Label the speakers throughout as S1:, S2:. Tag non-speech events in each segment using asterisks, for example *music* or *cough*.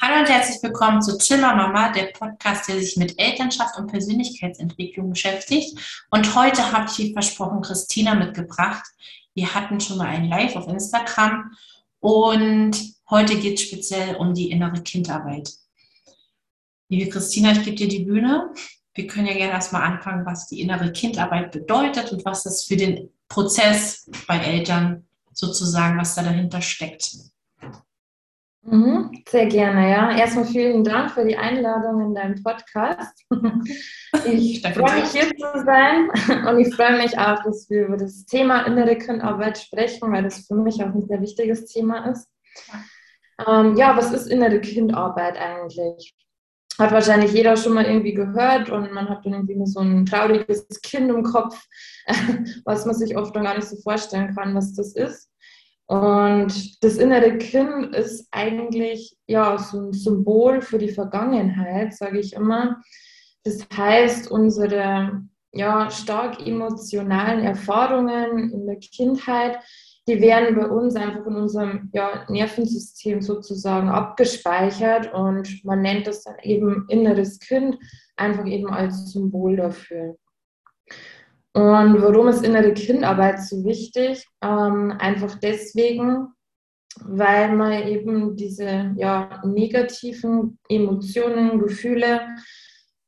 S1: Hallo und herzlich willkommen zu Zimmer Mama, der Podcast, der sich mit Elternschaft und Persönlichkeitsentwicklung beschäftigt. Und heute habe ich, wie versprochen, Christina mitgebracht. Wir hatten schon mal ein Live auf Instagram und heute geht es speziell um die innere Kindarbeit. Liebe Christina, ich gebe dir die Bühne. Wir können ja gerne erstmal anfangen, was die innere Kindarbeit bedeutet und was das für den Prozess bei Eltern sozusagen, was da dahinter steckt.
S2: Mhm, sehr gerne, ja. Erstmal vielen Dank für die Einladung in deinen Podcast. *laughs* Ich freue mich hier zu sein *laughs* und ich freue mich auch, dass wir über das Thema innere Kindarbeit sprechen, weil das für mich auch ein sehr wichtiges Thema ist. Ähm, ja, was ist innere Kindarbeit eigentlich? Hat wahrscheinlich jeder schon mal irgendwie gehört und man hat dann irgendwie nur so ein trauriges Kind im Kopf, *laughs* was man sich oft dann gar nicht so vorstellen kann, was das ist. Und das innere Kind ist eigentlich ja so ein Symbol für die Vergangenheit, sage ich immer. Das heißt, unsere ja, stark emotionalen Erfahrungen in der Kindheit, die werden bei uns einfach in unserem ja, Nervensystem sozusagen abgespeichert und man nennt das dann eben inneres Kind, einfach eben als Symbol dafür. Und warum ist innere Kindarbeit so wichtig? Ähm, einfach deswegen, weil man eben diese ja, negativen Emotionen, Gefühle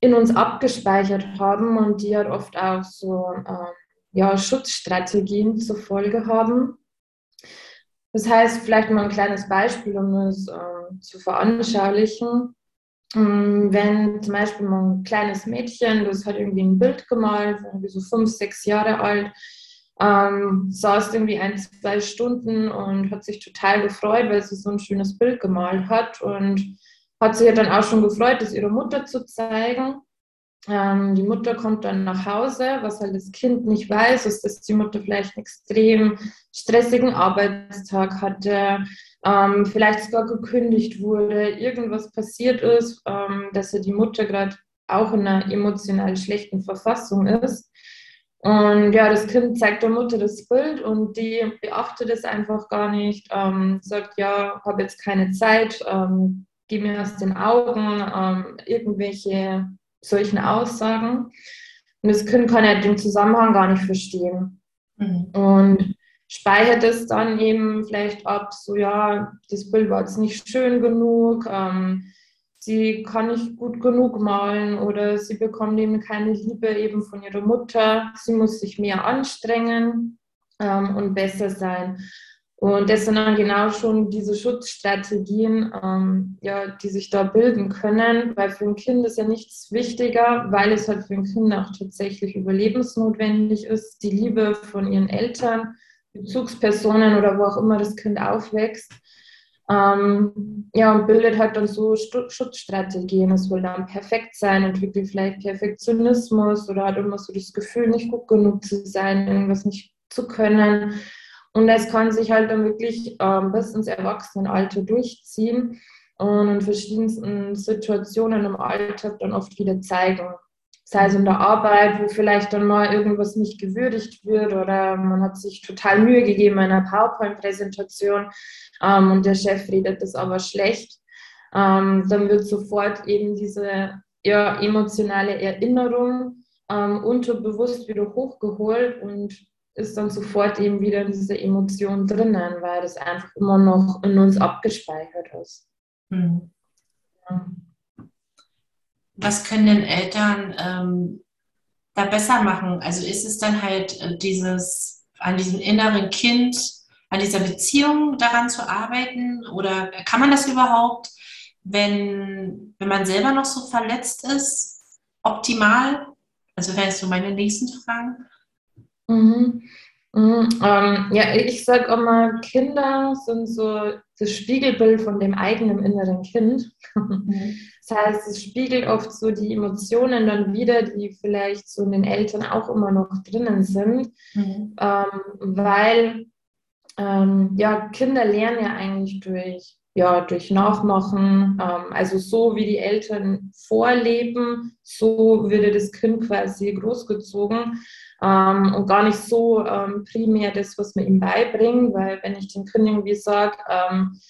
S2: in uns abgespeichert haben und die halt oft auch so äh, ja, Schutzstrategien zur Folge haben. Das heißt, vielleicht mal ein kleines Beispiel, um es äh, zu veranschaulichen. Mm, wenn zum Beispiel ein kleines Mädchen, das hat irgendwie ein Bild gemalt, irgendwie so fünf, sechs Jahre alt, ähm, saß irgendwie ein, zwei Stunden und hat sich total gefreut, weil sie so ein schönes Bild gemalt hat und hat sich dann auch schon gefreut, das ihrer Mutter zu zeigen. Ähm, die Mutter kommt dann nach Hause, was halt das Kind nicht weiß, ist, dass die Mutter vielleicht einen extrem stressigen Arbeitstag hatte, ähm, vielleicht sogar gekündigt wurde, irgendwas passiert ist, ähm, dass ja die Mutter gerade auch in einer emotional schlechten Verfassung ist. Und ja, das Kind zeigt der Mutter das Bild und die beachtet es einfach gar nicht, sagt, ja, habe jetzt keine Zeit, geh mir aus den Augen, irgendwelche solchen Aussagen. Und das Kind kann ja den Zusammenhang gar nicht verstehen. Mhm. Und speichert es dann eben vielleicht ab, so ja, das Bild war jetzt nicht schön genug, ähm, sie kann nicht gut genug malen oder sie bekommt eben keine Liebe eben von ihrer Mutter, sie muss sich mehr anstrengen ähm, und besser sein. Und das sind dann genau schon diese Schutzstrategien, ähm, ja, die sich da bilden können, weil für ein Kind ist ja nichts wichtiger, weil es halt für ein Kind auch tatsächlich überlebensnotwendig ist, die Liebe von ihren Eltern, Bezugspersonen oder wo auch immer das Kind aufwächst. Ähm, ja, und bildet halt dann so Schutzstrategien. Es will dann perfekt sein, entwickelt vielleicht Perfektionismus oder hat immer so das Gefühl, nicht gut genug zu sein, irgendwas nicht zu können. Und das kann sich halt dann wirklich ähm, bis ins Erwachsenenalter durchziehen und in verschiedensten Situationen im Alltag dann oft wieder zeigen. Sei es in der Arbeit, wo vielleicht dann mal irgendwas nicht gewürdigt wird oder man hat sich total Mühe gegeben in einer PowerPoint-Präsentation ähm, und der Chef redet das aber schlecht, ähm, dann wird sofort eben diese ja, emotionale Erinnerung ähm, unterbewusst wieder hochgeholt und ist dann sofort eben wieder in dieser Emotion drinnen, weil das einfach immer noch in uns abgespeichert ist.
S1: Ja was können denn Eltern ähm, da besser machen? Also ist es dann halt äh, dieses, an diesem inneren Kind, an dieser Beziehung daran zu arbeiten? Oder kann man das überhaupt, wenn, wenn man selber noch so verletzt ist, optimal? Also wäre es so meine nächsten Fragen.
S2: Mhm. Mhm, ähm, ja, ich sage immer, Kinder sind so das Spiegelbild von dem eigenen inneren Kind. Mhm. Das heißt, es spiegelt oft so die Emotionen dann wieder, die vielleicht so in den Eltern auch immer noch drinnen sind, mhm. ähm, weil ähm, ja, Kinder lernen ja eigentlich durch, ja, durch Nachmachen. Ähm, also so wie die Eltern vorleben, so würde das Kind quasi großgezogen ähm, und gar nicht so ähm, primär das, was man ihm beibringt, weil wenn ich den Kindern irgendwie sage, ähm,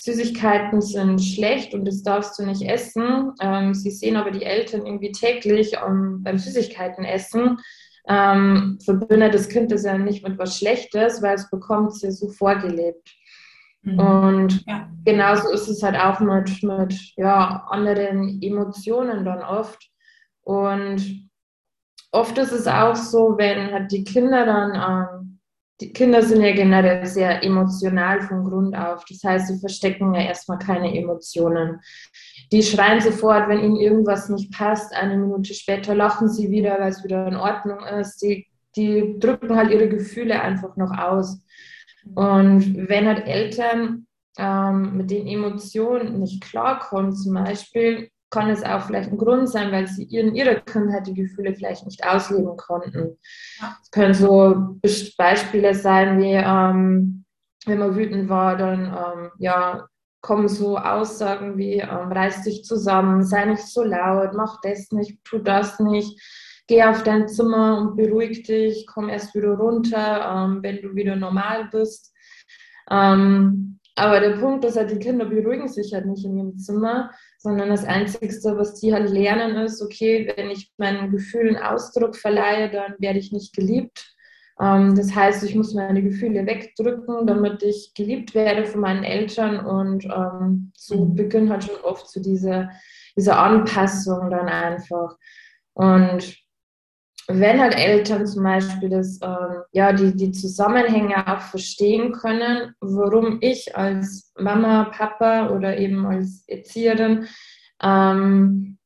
S2: Süßigkeiten sind schlecht und das darfst du nicht essen. Ähm, sie sehen aber die Eltern irgendwie täglich um, beim Süßigkeiten essen. Ähm, verbindet das Kind das ja nicht mit was Schlechtes, weil es bekommt es ja so vorgelebt. Mhm. Und ja. genauso ist es halt auch mit, mit ja, anderen Emotionen dann oft. Und oft ist es auch so, wenn halt die Kinder dann ähm, die Kinder sind ja generell sehr emotional von Grund auf. Das heißt, sie verstecken ja erstmal keine Emotionen. Die schreien sofort, wenn ihnen irgendwas nicht passt. Eine Minute später lachen sie wieder, weil es wieder in Ordnung ist. Die, die drücken halt ihre Gefühle einfach noch aus. Und wenn halt Eltern ähm, mit den Emotionen nicht klarkommen, zum Beispiel, kann es auch vielleicht ein Grund sein, weil sie in ihrer Kindheit die Gefühle vielleicht nicht ausleben konnten. Es können so Beispiele sein wie, ähm, wenn man wütend war, dann ähm, ja, kommen so Aussagen wie, ähm, reiß dich zusammen, sei nicht so laut, mach das nicht, tu das nicht, geh auf dein Zimmer und beruhig dich, komm erst wieder runter, ähm, wenn du wieder normal bist. Ähm, aber der Punkt ist halt, die Kinder beruhigen sich halt nicht in ihrem Zimmer, sondern das Einzige, was die halt lernen, ist, okay, wenn ich meinen Gefühlen Ausdruck verleihe, dann werde ich nicht geliebt. Ähm, das heißt, ich muss meine Gefühle wegdrücken, damit ich geliebt werde von meinen Eltern und ähm, so mhm. beginnt halt schon oft so diese, diese Anpassung dann einfach. Und wenn halt Eltern zum Beispiel das, ähm, ja, die, die Zusammenhänge auch verstehen können, warum ich als Mama, Papa oder eben als Erzieherin ähm,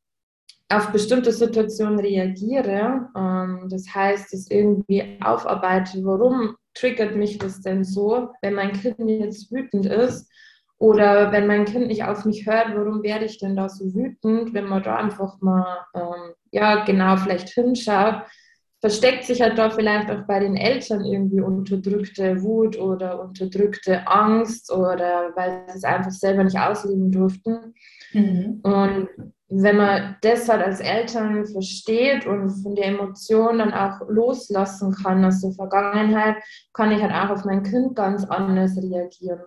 S2: auf bestimmte Situationen reagiere, ähm, das heißt, es irgendwie aufarbeite, warum triggert mich das denn so, wenn mein Kind jetzt wütend ist oder wenn mein Kind nicht auf mich hört, warum werde ich denn da so wütend, wenn man da einfach mal ähm, ja genau vielleicht hinschaut, versteckt sich halt da vielleicht auch bei den Eltern irgendwie unterdrückte Wut oder unterdrückte Angst oder weil sie es einfach selber nicht ausleben durften. Mhm. Und wenn man das halt als Eltern versteht und von der Emotion dann auch loslassen kann aus der Vergangenheit, kann ich halt auch auf mein Kind ganz anders reagieren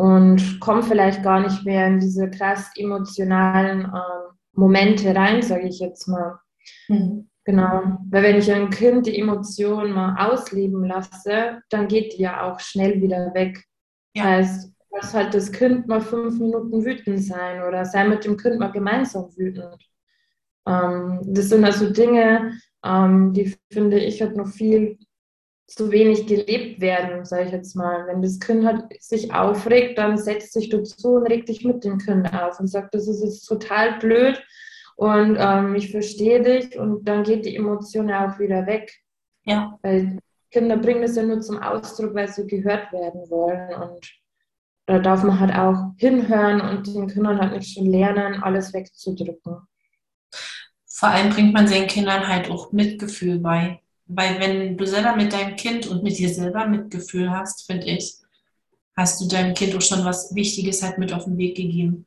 S2: und komme vielleicht gar nicht mehr in diese krass emotionalen äh, Momente rein, sage ich jetzt mal. Mhm. Genau, weil wenn ich ein Kind die Emotionen mal ausleben lasse, dann geht die ja auch schnell wieder weg. Ja. Das heißt, lass halt das Kind mal fünf Minuten wütend sein oder sei mit dem Kind mal gemeinsam wütend. Ähm, das sind also Dinge, ähm, die finde ich halt noch viel zu wenig gelebt werden, sage ich jetzt mal. Wenn das Kind halt sich aufregt, dann setzt sich dazu und regt dich mit dem Kind auf und sagt, das ist jetzt total blöd und ähm, ich verstehe dich und dann geht die Emotion ja auch wieder weg. Ja. Weil Kinder bringen das ja nur zum Ausdruck, weil sie gehört werden wollen und da darf man halt auch hinhören und den Kindern halt nicht schon lernen, alles wegzudrücken.
S1: Vor allem bringt man den Kindern halt auch Mitgefühl bei. Weil wenn du selber mit deinem Kind und mit dir selber Mitgefühl hast, finde ich, hast du deinem Kind auch schon was Wichtiges halt mit auf den Weg gegeben.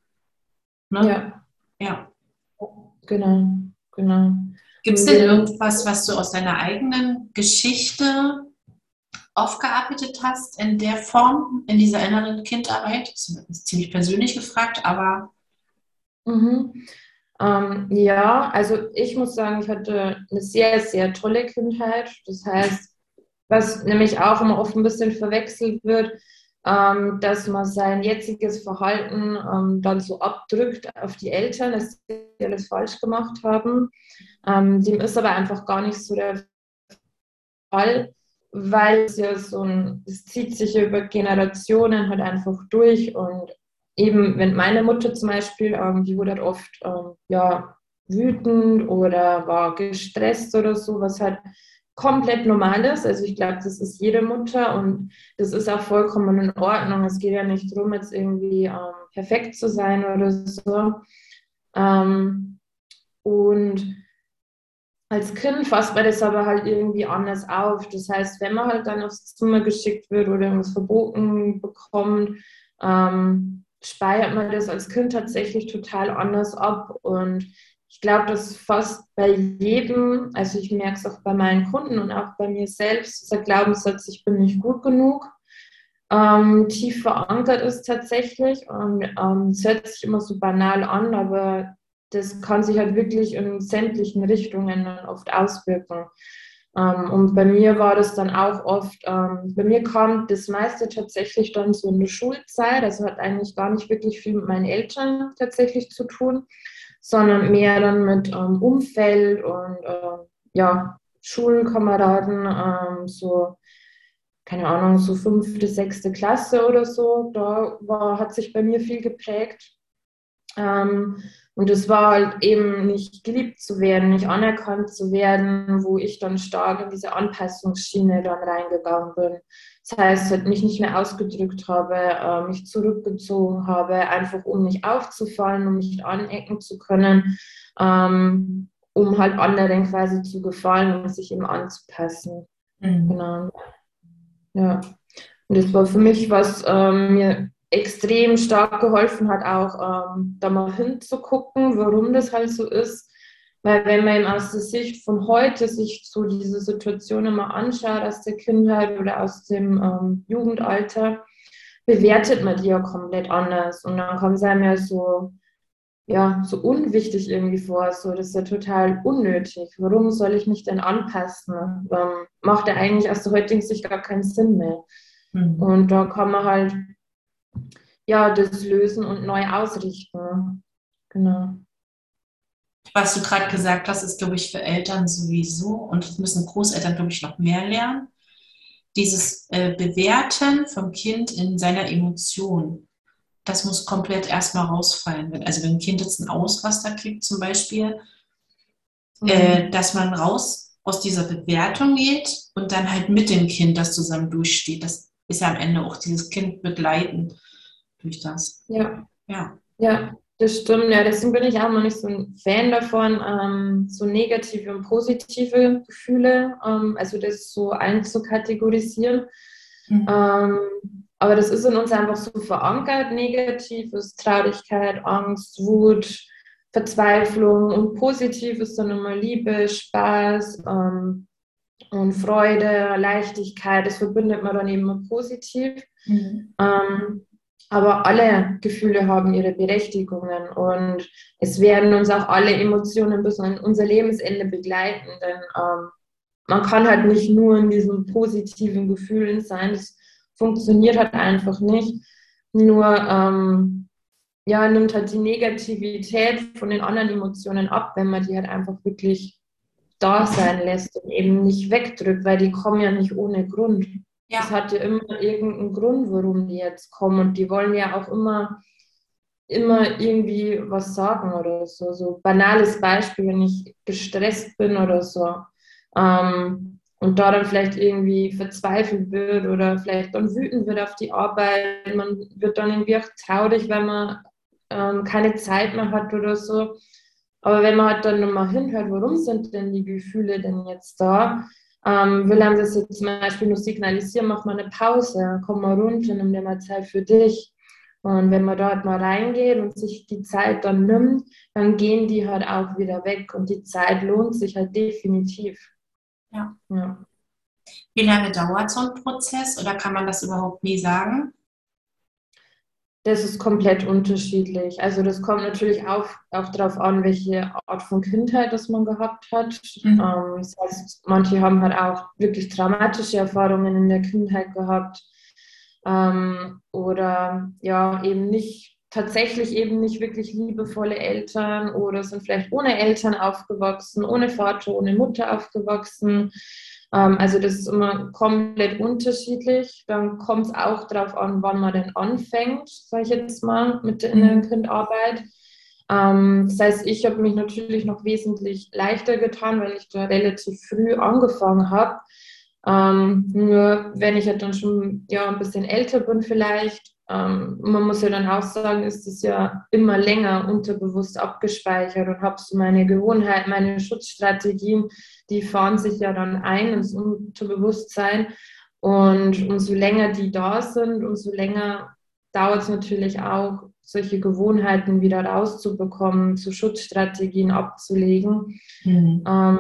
S1: Ne? Ja. Ja.
S2: Genau, genau.
S1: Gibt es denn irgendwas, was du aus deiner eigenen Geschichte aufgearbeitet hast in der Form, in dieser inneren Kindarbeit? Das ist ziemlich persönlich gefragt, aber.
S2: Mhm. Ähm, ja, also ich muss sagen, ich hatte eine sehr, sehr tolle Kindheit. Das heißt, was nämlich auch immer oft ein bisschen verwechselt wird, ähm, dass man sein jetziges Verhalten ähm, dann so abdrückt auf die Eltern, dass sie alles falsch gemacht haben. Ähm, dem ist aber einfach gar nicht so der Fall, weil es ja so ein, es zieht sich über Generationen halt einfach durch und eben, wenn meine Mutter zum Beispiel, ähm, die wurde halt oft ähm, ja, wütend oder war gestresst oder so, was halt komplett normal ist. Also ich glaube, das ist jede Mutter und das ist auch vollkommen in Ordnung. Es geht ja nicht darum, jetzt irgendwie ähm, perfekt zu sein oder so. Ähm, und als Kind fasst man das aber halt irgendwie anders auf. Das heißt, wenn man halt dann aufs Zimmer geschickt wird oder irgendwas verboten bekommt, ähm, speichert man das als Kind tatsächlich total anders ab. Und ich glaube, dass fast bei jedem, also ich merke es auch bei meinen Kunden und auch bei mir selbst, dieser Glaubenssatz, ich bin nicht gut genug. ähm, tief verankert ist tatsächlich. Und ähm, es hört sich immer so banal an, aber das kann sich halt wirklich in sämtlichen Richtungen oft auswirken. Ähm, und bei mir war das dann auch oft, ähm, bei mir kam das meiste tatsächlich dann so in der Schulzeit, also hat eigentlich gar nicht wirklich viel mit meinen Eltern tatsächlich zu tun, sondern mehr dann mit ähm, Umfeld und ja, Schulkameraden, so keine Ahnung, so fünfte, sechste Klasse oder so. Da war, hat sich bei mir viel geprägt. Ähm, und es war halt eben nicht geliebt zu werden, nicht anerkannt zu werden, wo ich dann stark in diese Anpassungsschiene dann reingegangen bin. Das heißt, halt mich nicht mehr ausgedrückt habe, äh, mich zurückgezogen habe, einfach um nicht aufzufallen, um nicht anecken zu können, ähm, um halt anderen quasi zu gefallen und sich eben anzupassen. Mhm. Genau. Ja. Und das war für mich, was ähm, mir extrem stark geholfen hat, auch ähm, da mal hinzugucken, warum das halt so ist. Weil wenn man aus der Sicht von heute sich so diese Situation immer anschaut, aus der Kindheit oder aus dem ähm, Jugendalter, bewertet man die ja komplett anders. Und dann kommt es einem ja so, ja, so unwichtig irgendwie vor. So, das ist ja total unnötig. Warum soll ich mich denn anpassen? Ähm, macht ja eigentlich aus der heutigen Sicht gar keinen Sinn mehr. Mhm. Und da kann man halt ja, das lösen und neu ausrichten. Genau.
S1: Was du gerade gesagt hast, ist, glaube ich, für Eltern sowieso und das müssen Großeltern, glaube ich, noch mehr lernen. Dieses äh, Bewerten vom Kind in seiner Emotion, das muss komplett erstmal rausfallen. Also wenn ein Kind jetzt einen Ausraster kriegt zum Beispiel, mhm. äh, dass man raus aus dieser Bewertung geht und dann halt mit dem Kind das zusammen durchsteht. Das ist ja am Ende auch dieses Kind begleiten durch das.
S2: Ja. Ja. Ja, das stimmt. Ja, deswegen bin ich auch noch nicht so ein Fan davon, ähm, so negative und positive Gefühle, ähm, also das so einzukategorisieren. Mhm. Ähm, aber das ist in uns einfach so verankert, negatives, Traurigkeit, Angst, Wut, Verzweiflung und positiv ist dann immer Liebe, Spaß ähm, und Freude, Leichtigkeit. Das verbindet man dann eben positiv. Mhm. Ähm, aber alle Gefühle haben ihre Berechtigungen und es werden uns auch alle Emotionen bis an unser Lebensende begleiten, denn ähm, man kann halt nicht nur in diesen positiven Gefühlen sein, das funktioniert halt einfach nicht. Nur ähm, ja, nimmt halt die Negativität von den anderen Emotionen ab, wenn man die halt einfach wirklich da sein lässt und eben nicht wegdrückt, weil die kommen ja nicht ohne Grund. Ja. Es hat ja immer irgendeinen Grund, warum die jetzt kommen. Und die wollen ja auch immer, immer irgendwie was sagen oder so. So banales Beispiel, wenn ich gestresst bin oder so. Ähm, und da dann vielleicht irgendwie verzweifelt wird oder vielleicht dann wütend wird auf die Arbeit. Man wird dann irgendwie auch traurig, wenn man ähm, keine Zeit mehr hat oder so. Aber wenn man halt dann nochmal hinhört, warum sind denn die Gefühle denn jetzt da, ähm, will einem das jetzt zum Beispiel nur signalisieren, mach mal eine Pause, komm mal runter, nimm dir mal Zeit für dich. Und wenn man dort mal reingeht und sich die Zeit dann nimmt, dann gehen die halt auch wieder weg. Und die Zeit lohnt sich halt definitiv.
S1: Ja. ja. Wie lange dauert so ein Prozess oder kann man das überhaupt nie sagen?
S2: Das ist komplett unterschiedlich. Also das kommt natürlich auch, auch darauf an, welche Art von Kindheit das man gehabt hat. Mhm. Ähm, das heißt, manche haben halt auch wirklich dramatische Erfahrungen in der Kindheit gehabt ähm, oder ja eben nicht tatsächlich eben nicht wirklich liebevolle Eltern oder sind vielleicht ohne Eltern aufgewachsen, ohne Vater, ohne Mutter aufgewachsen. Ähm, also das ist immer komplett unterschiedlich. Dann kommt es auch darauf an, wann man denn anfängt, sage ich jetzt mal, mit der mhm. inneren Kindarbeit. Ähm, das heißt, ich habe mich natürlich noch wesentlich leichter getan, weil ich da relativ früh angefangen habe. Ähm, nur wenn ich halt dann schon ja, ein bisschen älter bin vielleicht, ähm, man muss ja dann auch sagen, ist es ja immer länger unterbewusst abgespeichert und habe so meine Gewohnheit, meine Schutzstrategien, die fahren sich ja dann ein ins Unterbewusstsein. Und umso länger die da sind, umso länger dauert es natürlich auch, solche Gewohnheiten wieder rauszubekommen, zu Schutzstrategien abzulegen. Mhm. Ähm,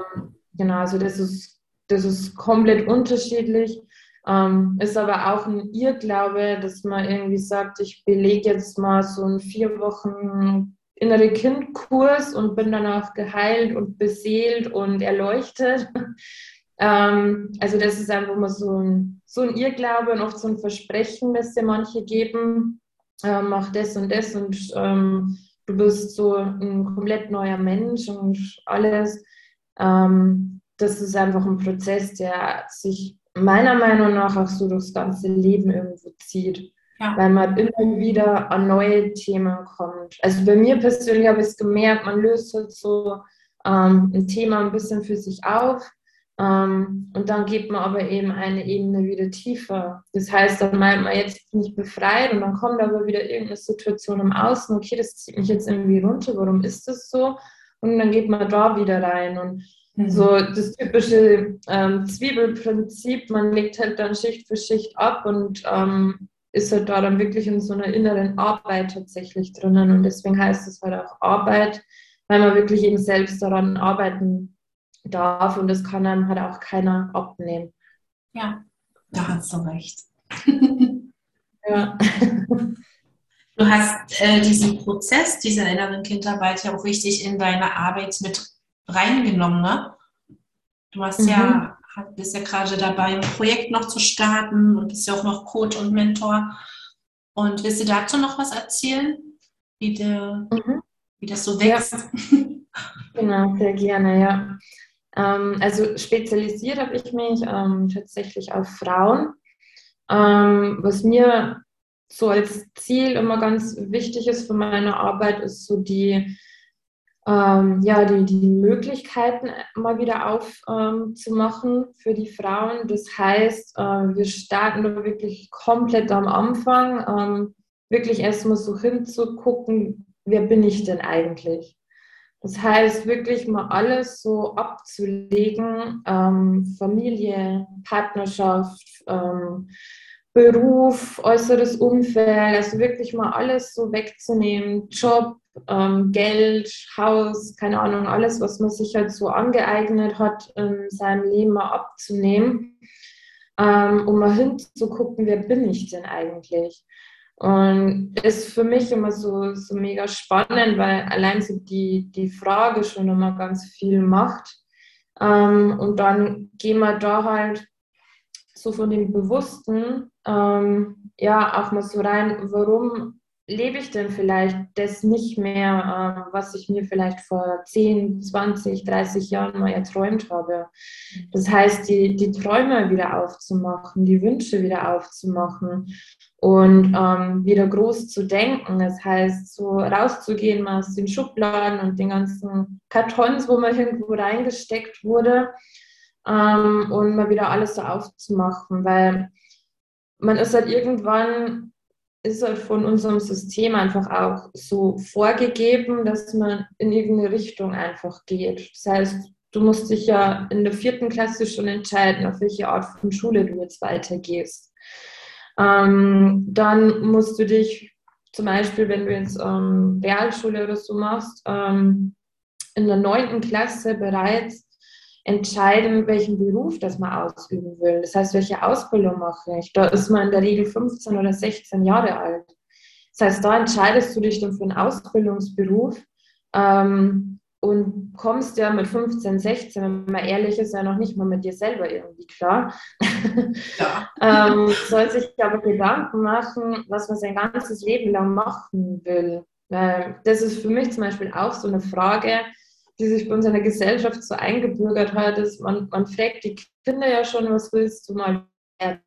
S2: genau, also das ist, das ist komplett unterschiedlich. Ähm, ist aber auch ein Irrglaube, dass man irgendwie sagt, ich belege jetzt mal so einen vier Wochen innere Kindkurs und bin danach geheilt und beseelt und erleuchtet. *laughs* ähm, also das ist einfach mal so ein, so ein Irrglaube und oft so ein Versprechen, das dir manche geben, äh, mach das und das und ähm, du bist so ein komplett neuer Mensch und alles. Ähm, das ist einfach ein Prozess, der sich meiner Meinung nach auch so durchs ganze Leben irgendwo zieht. Ja. Weil man immer wieder an neue Themen kommt. Also bei mir persönlich habe ich es gemerkt, man löst halt so ähm, ein Thema ein bisschen für sich auf ähm, und dann geht man aber eben eine Ebene wieder tiefer. Das heißt, dann meint man, jetzt bin ich befreit und dann kommt aber wieder irgendeine Situation im Außen, okay, das zieht mich jetzt irgendwie runter, warum ist das so? Und dann geht man da wieder rein und Mhm. So das typische ähm, Zwiebelprinzip, man legt halt dann Schicht für Schicht ab und ähm, ist halt da dann wirklich in so einer inneren Arbeit tatsächlich drinnen. Und deswegen heißt es halt auch Arbeit, weil man wirklich eben selbst daran arbeiten darf und das kann einem halt auch keiner abnehmen.
S1: Ja, da hast du recht. *laughs* ja. Du hast äh, diesen Prozess dieser inneren Kindarbeit ja auch richtig in deine Arbeit mit reingenommen, ne? Du hast mhm. ja, bist ja gerade dabei, ein Projekt noch zu starten und bist ja auch noch Coach und Mentor. Und willst du dazu noch was erzählen, wie, der, mhm. wie das so wächst?
S2: Ja. Genau, sehr gerne, ja. Ähm, also spezialisiert habe ich mich ähm, tatsächlich auf Frauen. Ähm, was mir so als Ziel immer ganz wichtig ist für meine Arbeit, ist so die ähm, ja, die, die Möglichkeiten mal wieder aufzumachen ähm, für die Frauen. Das heißt, äh, wir starten da wirklich komplett am Anfang, ähm, wirklich erstmal so hinzugucken, wer bin ich denn eigentlich? Das heißt, wirklich mal alles so abzulegen, ähm, Familie, Partnerschaft, ähm, Beruf, äußeres Umfeld, also wirklich mal alles so wegzunehmen, Job, ähm, Geld, Haus, keine Ahnung, alles, was man sich halt so angeeignet hat, in seinem Leben mal abzunehmen, ähm, um mal hinzugucken, wer bin ich denn eigentlich? Und ist für mich immer so, so mega spannend, weil allein so die, die Frage schon immer ganz viel macht. Ähm, und dann gehen wir da halt so von dem Bewussten ähm, ja auch mal so rein, warum lebe ich denn vielleicht das nicht mehr, äh, was ich mir vielleicht vor 10, 20, 30 Jahren mal erträumt habe. Das heißt, die, die Träume wieder aufzumachen, die Wünsche wieder aufzumachen und ähm, wieder groß zu denken. Das heißt, so rauszugehen aus den Schubladen und den ganzen Kartons, wo man irgendwo reingesteckt wurde ähm, und mal wieder alles so aufzumachen, weil man ist halt irgendwann ist halt von unserem System einfach auch so vorgegeben, dass man in irgendeine Richtung einfach geht. Das heißt, du musst dich ja in der vierten Klasse schon entscheiden, auf welche Art von Schule du jetzt weitergehst. Ähm, dann musst du dich zum Beispiel, wenn du jetzt ähm, Realschule oder so machst, ähm, in der neunten Klasse bereits entscheiden, welchen Beruf das man ausüben will. Das heißt, welche Ausbildung mache ich. Da ist man in der Regel 15 oder 16 Jahre alt. Das heißt, da entscheidest du dich dann für einen Ausbildungsberuf ähm, und kommst ja mit 15, 16, wenn man ehrlich ist, ja noch nicht mal mit dir selber irgendwie klar. Ja. *laughs* ähm, soll sich aber Gedanken machen, was man sein ganzes Leben lang machen will. Äh, das ist für mich zum Beispiel auch so eine Frage, die sich bei uns in der Gesellschaft so eingebürgert hat, ist, man, man fragt die Kinder ja schon, was willst du mal werden?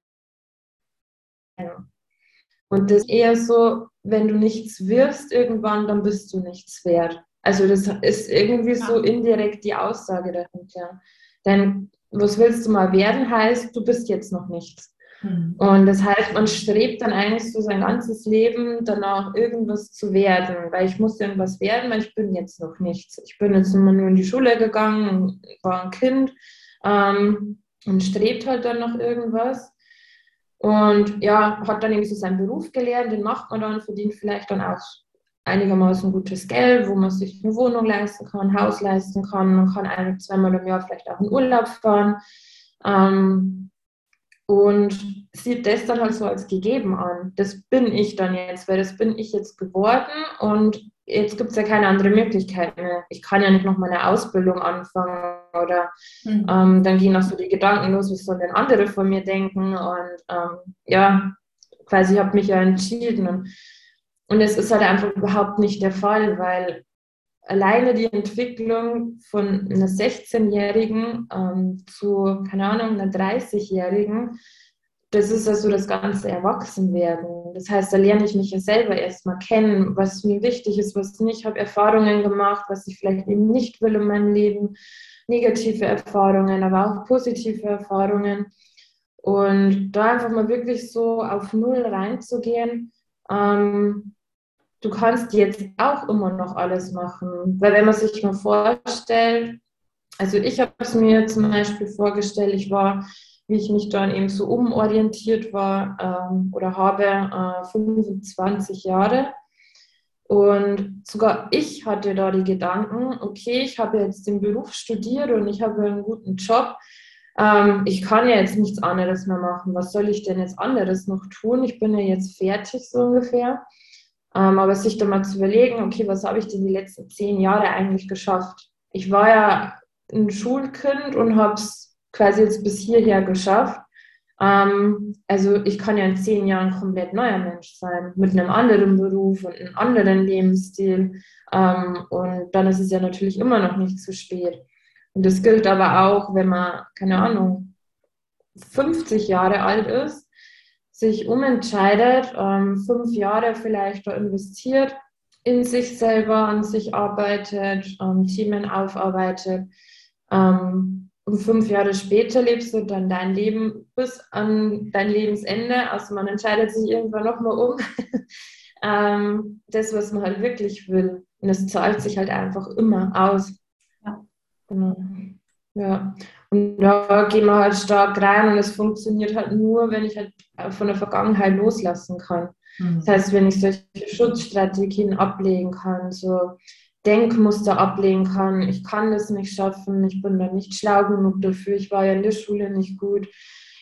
S2: Und das ist eher so, wenn du nichts wirst irgendwann, dann bist du nichts wert. Also das ist irgendwie so indirekt die Aussage dahinter. Denn was willst du mal werden, heißt, du bist jetzt noch nichts. Mhm. Und das heißt, man strebt dann eigentlich so sein ganzes Leben danach, irgendwas zu werden, weil ich muss irgendwas werden, weil ich bin jetzt noch nichts. Ich bin jetzt immer nur in die Schule gegangen, war ein Kind ähm, und strebt halt dann noch irgendwas. Und ja, hat dann irgendwie so seinen Beruf gelernt, den macht man dann, verdient vielleicht dann auch einigermaßen gutes Geld, wo man sich eine Wohnung leisten kann, ein Haus leisten kann, man kann ein, zweimal im Jahr vielleicht auch in Urlaub fahren. Ähm, und sieht das dann halt so als gegeben an. Das bin ich dann jetzt, weil das bin ich jetzt geworden und jetzt gibt es ja keine andere Möglichkeit mehr. Ich kann ja nicht noch meine Ausbildung anfangen oder mhm. ähm, dann gehen auch so die Gedanken los, was sollen denn andere von mir denken und ähm, ja, quasi ich habe mich ja entschieden und, und es ist halt einfach überhaupt nicht der Fall, weil alleine die Entwicklung von einer 16-Jährigen ähm, zu, keine Ahnung, einer 30-Jährigen, das ist ja so das ganze Erwachsenwerden. Das heißt, da lerne ich mich ja selber erstmal kennen, was mir wichtig ist, was nicht. Ich habe Erfahrungen gemacht, was ich vielleicht eben nicht will in meinem Leben. Negative Erfahrungen, aber auch positive Erfahrungen. Und da einfach mal wirklich so auf Null reinzugehen, ähm, du kannst jetzt auch immer noch alles machen. Weil wenn man sich mal vorstellt, also ich habe es mir zum Beispiel vorgestellt, ich war, wie ich mich dann eben so umorientiert war ähm, oder habe, äh, 25 Jahre. Und sogar ich hatte da die Gedanken, okay, ich habe jetzt den Beruf studiert und ich habe einen guten Job. Ähm, ich kann ja jetzt nichts anderes mehr machen. Was soll ich denn jetzt anderes noch tun? Ich bin ja jetzt fertig so ungefähr. Ähm, aber sich dann mal zu überlegen, okay, was habe ich denn die letzten zehn Jahre eigentlich geschafft? Ich war ja ein Schulkind und habe es quasi jetzt bis hierher geschafft. Ähm, also ich kann ja in zehn Jahren komplett neuer Mensch sein, mit einem anderen Beruf und einem anderen Lebensstil. Ähm, und dann ist es ja natürlich immer noch nicht zu spät. Und das gilt aber auch, wenn man, keine Ahnung, 50 Jahre alt ist sich umentscheidet, ähm, fünf Jahre vielleicht da investiert, in sich selber, an sich arbeitet, ähm, Themen aufarbeitet. Ähm, und fünf Jahre später lebst du dann dein Leben bis an dein Lebensende. Also man entscheidet sich irgendwann nochmal um. *laughs* ähm, das, was man halt wirklich will. Und es zahlt sich halt einfach immer aus. Ja. Genau. Ja. Und da gehen wir halt stark rein und es funktioniert halt nur, wenn ich halt von der Vergangenheit loslassen kann. Mhm. Das heißt, wenn ich solche Schutzstrategien ablegen kann, so Denkmuster ablegen kann, ich kann das nicht schaffen, ich bin da nicht schlau genug dafür, ich war ja in der Schule nicht gut,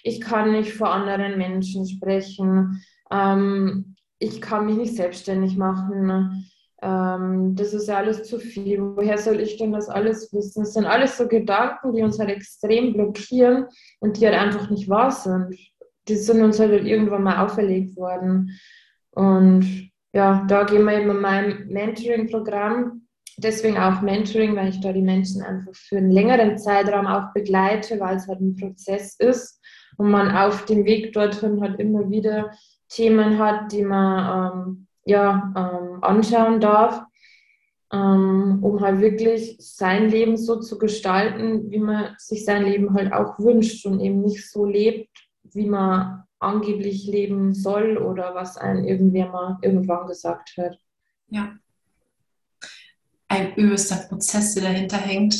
S2: ich kann nicht vor anderen Menschen sprechen, ähm, ich kann mich nicht selbstständig machen, ähm, das ist ja alles zu viel. Woher soll ich denn das alles wissen? Das sind alles so Gedanken, die uns halt extrem blockieren und die halt einfach nicht wahr sind. Die sind uns halt irgendwann mal auferlegt worden. Und ja, da gehen wir eben in meinem Mentoring-Programm. Deswegen auch Mentoring, weil ich da die Menschen einfach für einen längeren Zeitraum auch begleite, weil es halt ein Prozess ist und man auf dem Weg dorthin halt immer wieder Themen hat, die man ähm, ja, ähm, anschauen darf, ähm, um halt wirklich sein Leben so zu gestalten, wie man sich sein Leben halt auch wünscht und eben nicht so lebt, wie man angeblich leben soll oder was einem irgendwer mal irgendwann gesagt hat.
S1: Ja. Ein übelster Prozess, der dahinter hängt.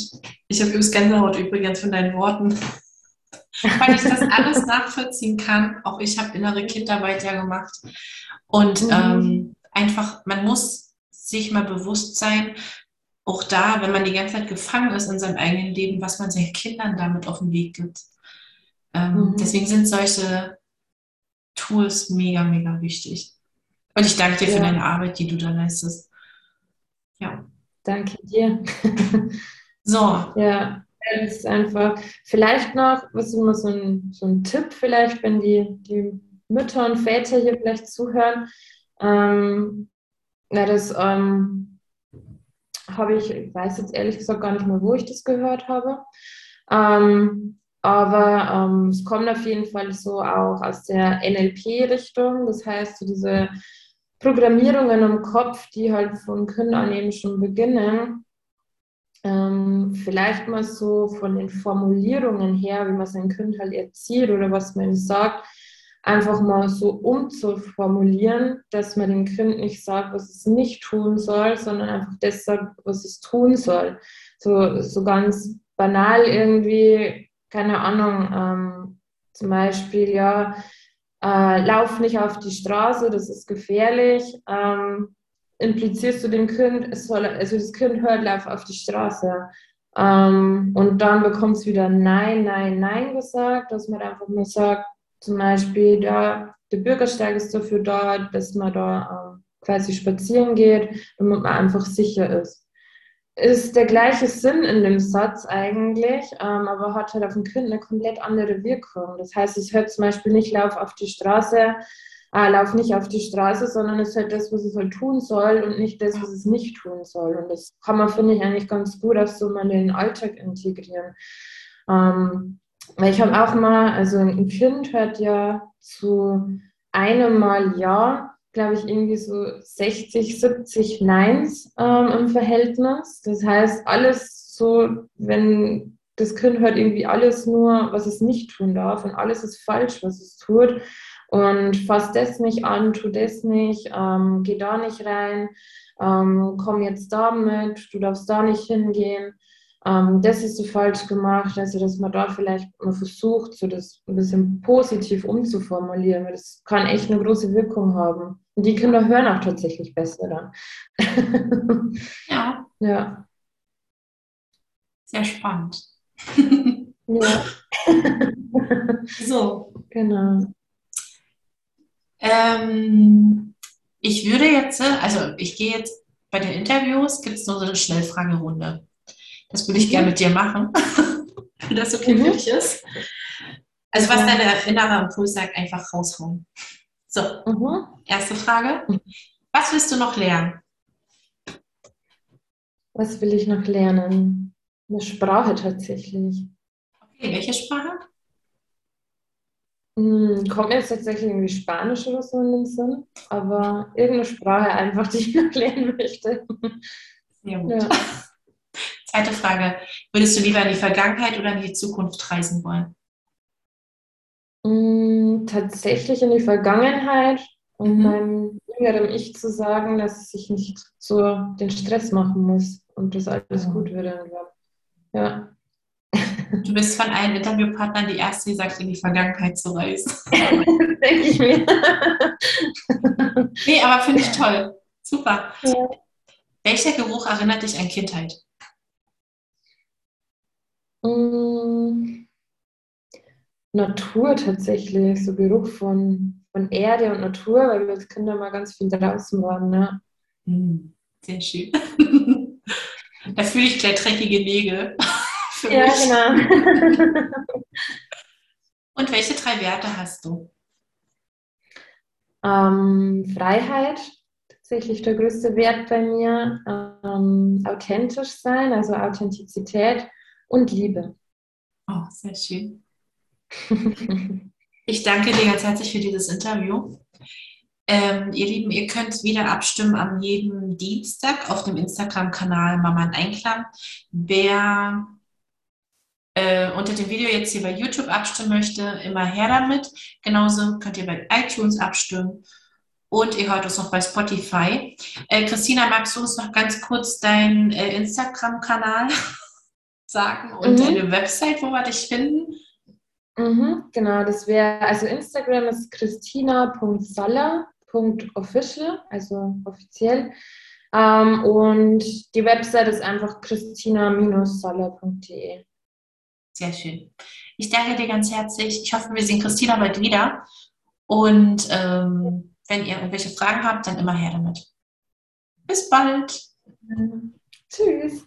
S1: Ich habe übelst Gänsehaut übrigens von deinen Worten. Weil ich das alles nachvollziehen kann. Auch ich habe innere Kindarbeit ja gemacht. Und mhm. ähm, einfach, man muss sich mal bewusst sein, auch da, wenn man die ganze Zeit gefangen ist in seinem eigenen Leben, was man seinen Kindern damit auf den Weg gibt. Ähm, mhm. Deswegen sind solche Tools mega, mega wichtig. Und ich danke dir ja. für deine Arbeit, die du da leistest.
S2: Ja. Danke dir. *laughs*
S1: so.
S2: Ja, das ist einfach, vielleicht noch, was immer so ein, so ein Tipp, vielleicht, wenn die, die Mütter und Väter hier vielleicht zuhören, ähm, na, das ähm, habe ich, ich weiß jetzt ehrlich gesagt gar nicht mehr, wo ich das gehört habe. Ähm, aber ähm, es kommt auf jeden Fall so auch aus der NLP-Richtung. Das heißt, so diese Programmierungen im Kopf, die halt von Kindern eben schon beginnen, ähm, vielleicht mal so von den Formulierungen her, wie man sein Kind halt erzieht oder was man ihm sagt, einfach mal so umzuformulieren, dass man dem Kind nicht sagt, was es nicht tun soll, sondern einfach das sagt, was es tun soll. So, so ganz banal irgendwie, keine Ahnung, ähm, zum Beispiel, ja, äh, lauf nicht auf die Straße, das ist gefährlich. Ähm, implizierst du dem Kind, es soll, also das Kind hört, lauf auf die Straße. Ähm, und dann bekommt es wieder Nein, Nein, Nein gesagt, dass man einfach nur sagt, Zum Beispiel da, der Bürgersteig ist dafür da, dass man da äh, quasi spazieren geht, damit man einfach sicher ist ist der gleiche Sinn in dem Satz eigentlich, ähm, aber hat halt auf ein Kind eine komplett andere Wirkung. Das heißt, es hört zum Beispiel nicht Lauf auf die Straße, äh, Lauf nicht auf die Straße, sondern es hört das, was es halt tun soll und nicht das, was es nicht tun soll. Und das kann man, finde ich, eigentlich ganz gut auch so mal in den Alltag integrieren. Ähm, ich habe auch mal, also ein Kind hört ja zu einem Mal Ja glaube ich, irgendwie so 60, 70 Neins ähm, im Verhältnis. Das heißt, alles so, wenn das Kind hört irgendwie alles nur, was es nicht tun darf und alles ist falsch, was es tut. Und fass das nicht an, tu das nicht, ähm, geh da nicht rein, ähm, komm jetzt da mit, du darfst da nicht hingehen ähm, das ist so falsch gemacht, also dass man da vielleicht mal versucht, so das ein bisschen positiv umzuformulieren, weil das kann echt eine große Wirkung haben. Und die Kinder hören auch tatsächlich besser
S1: dann. *laughs* Ja.
S2: Ja.
S1: Sehr spannend.
S2: ja. *laughs*
S1: so.
S2: Genau.
S1: Ähm, ich würde jetzt, also ich gehe jetzt bei den Interviews, gibt es nur so eine Schnellfragerunde. Das würde ich gerne mit dir machen, *laughs* wenn das okay für dich ist. Also was deine innere Impuls sagt, einfach raushauen. So, mhm. erste Frage. Was willst du noch lernen?
S2: Was will ich noch lernen? Eine Sprache tatsächlich.
S1: Okay, welche Sprache?
S2: Hm, kommt mir jetzt tatsächlich irgendwie Spanisch oder so in den Sinn, aber irgendeine Sprache einfach, die ich noch lernen möchte.
S1: Sehr gut. Ja. *laughs* Zweite Frage. Würdest du lieber in die Vergangenheit oder in die Zukunft reisen wollen?
S2: Mm, tatsächlich in die Vergangenheit und mhm. meinem jüngeren Ich zu sagen, dass es sich nicht so den Stress machen muss und dass alles mhm. gut wird. Ja.
S1: Du bist von allen Interviewpartnern die erste, die sagt, in die Vergangenheit zu reisen. *laughs*
S2: Denke ich mir.
S1: nee, aber finde ich toll. Super. Ja. Welcher Geruch erinnert dich an Kindheit?
S2: Mm, Natur tatsächlich, so Geruch von, von Erde und Natur, weil wir als Kinder mal ganz viel draußen waren. Ne?
S1: Sehr schön. *laughs* da fühle ich gleich dreckige Nägel.
S2: Ja, mich. genau. *laughs*
S1: und welche drei Werte hast du?
S2: Ähm, Freiheit, tatsächlich der größte Wert bei mir. Ähm, authentisch sein, also Authentizität und Liebe.
S1: Oh, sehr schön. *laughs* Ich danke dir ganz herzlich für dieses Interview. Ähm, ihr Lieben, ihr könnt wieder abstimmen am jeden Dienstag auf dem Instagram-Kanal Mama in Einklang. Wer äh, unter dem Video jetzt hier bei YouTube abstimmen möchte, immer her damit. Genauso könnt ihr bei iTunes abstimmen und ihr hört uns noch bei Spotify. Äh, Christina, magst du uns noch ganz kurz deinen äh, Instagram-Kanal *laughs* sagen und mhm. eine Website, wo wir dich finden?
S2: Mhm, genau, das wäre, also Instagram ist christina.saller.official, also offiziell. Ähm, und die Website ist einfach christina-saller.de.
S1: Sehr schön. Ich danke dir ganz herzlich. Ich hoffe, wir sehen Christina bald wieder. Und ähm, wenn ihr irgendwelche Fragen habt, dann immer her damit. Bis bald.
S2: Tschüss.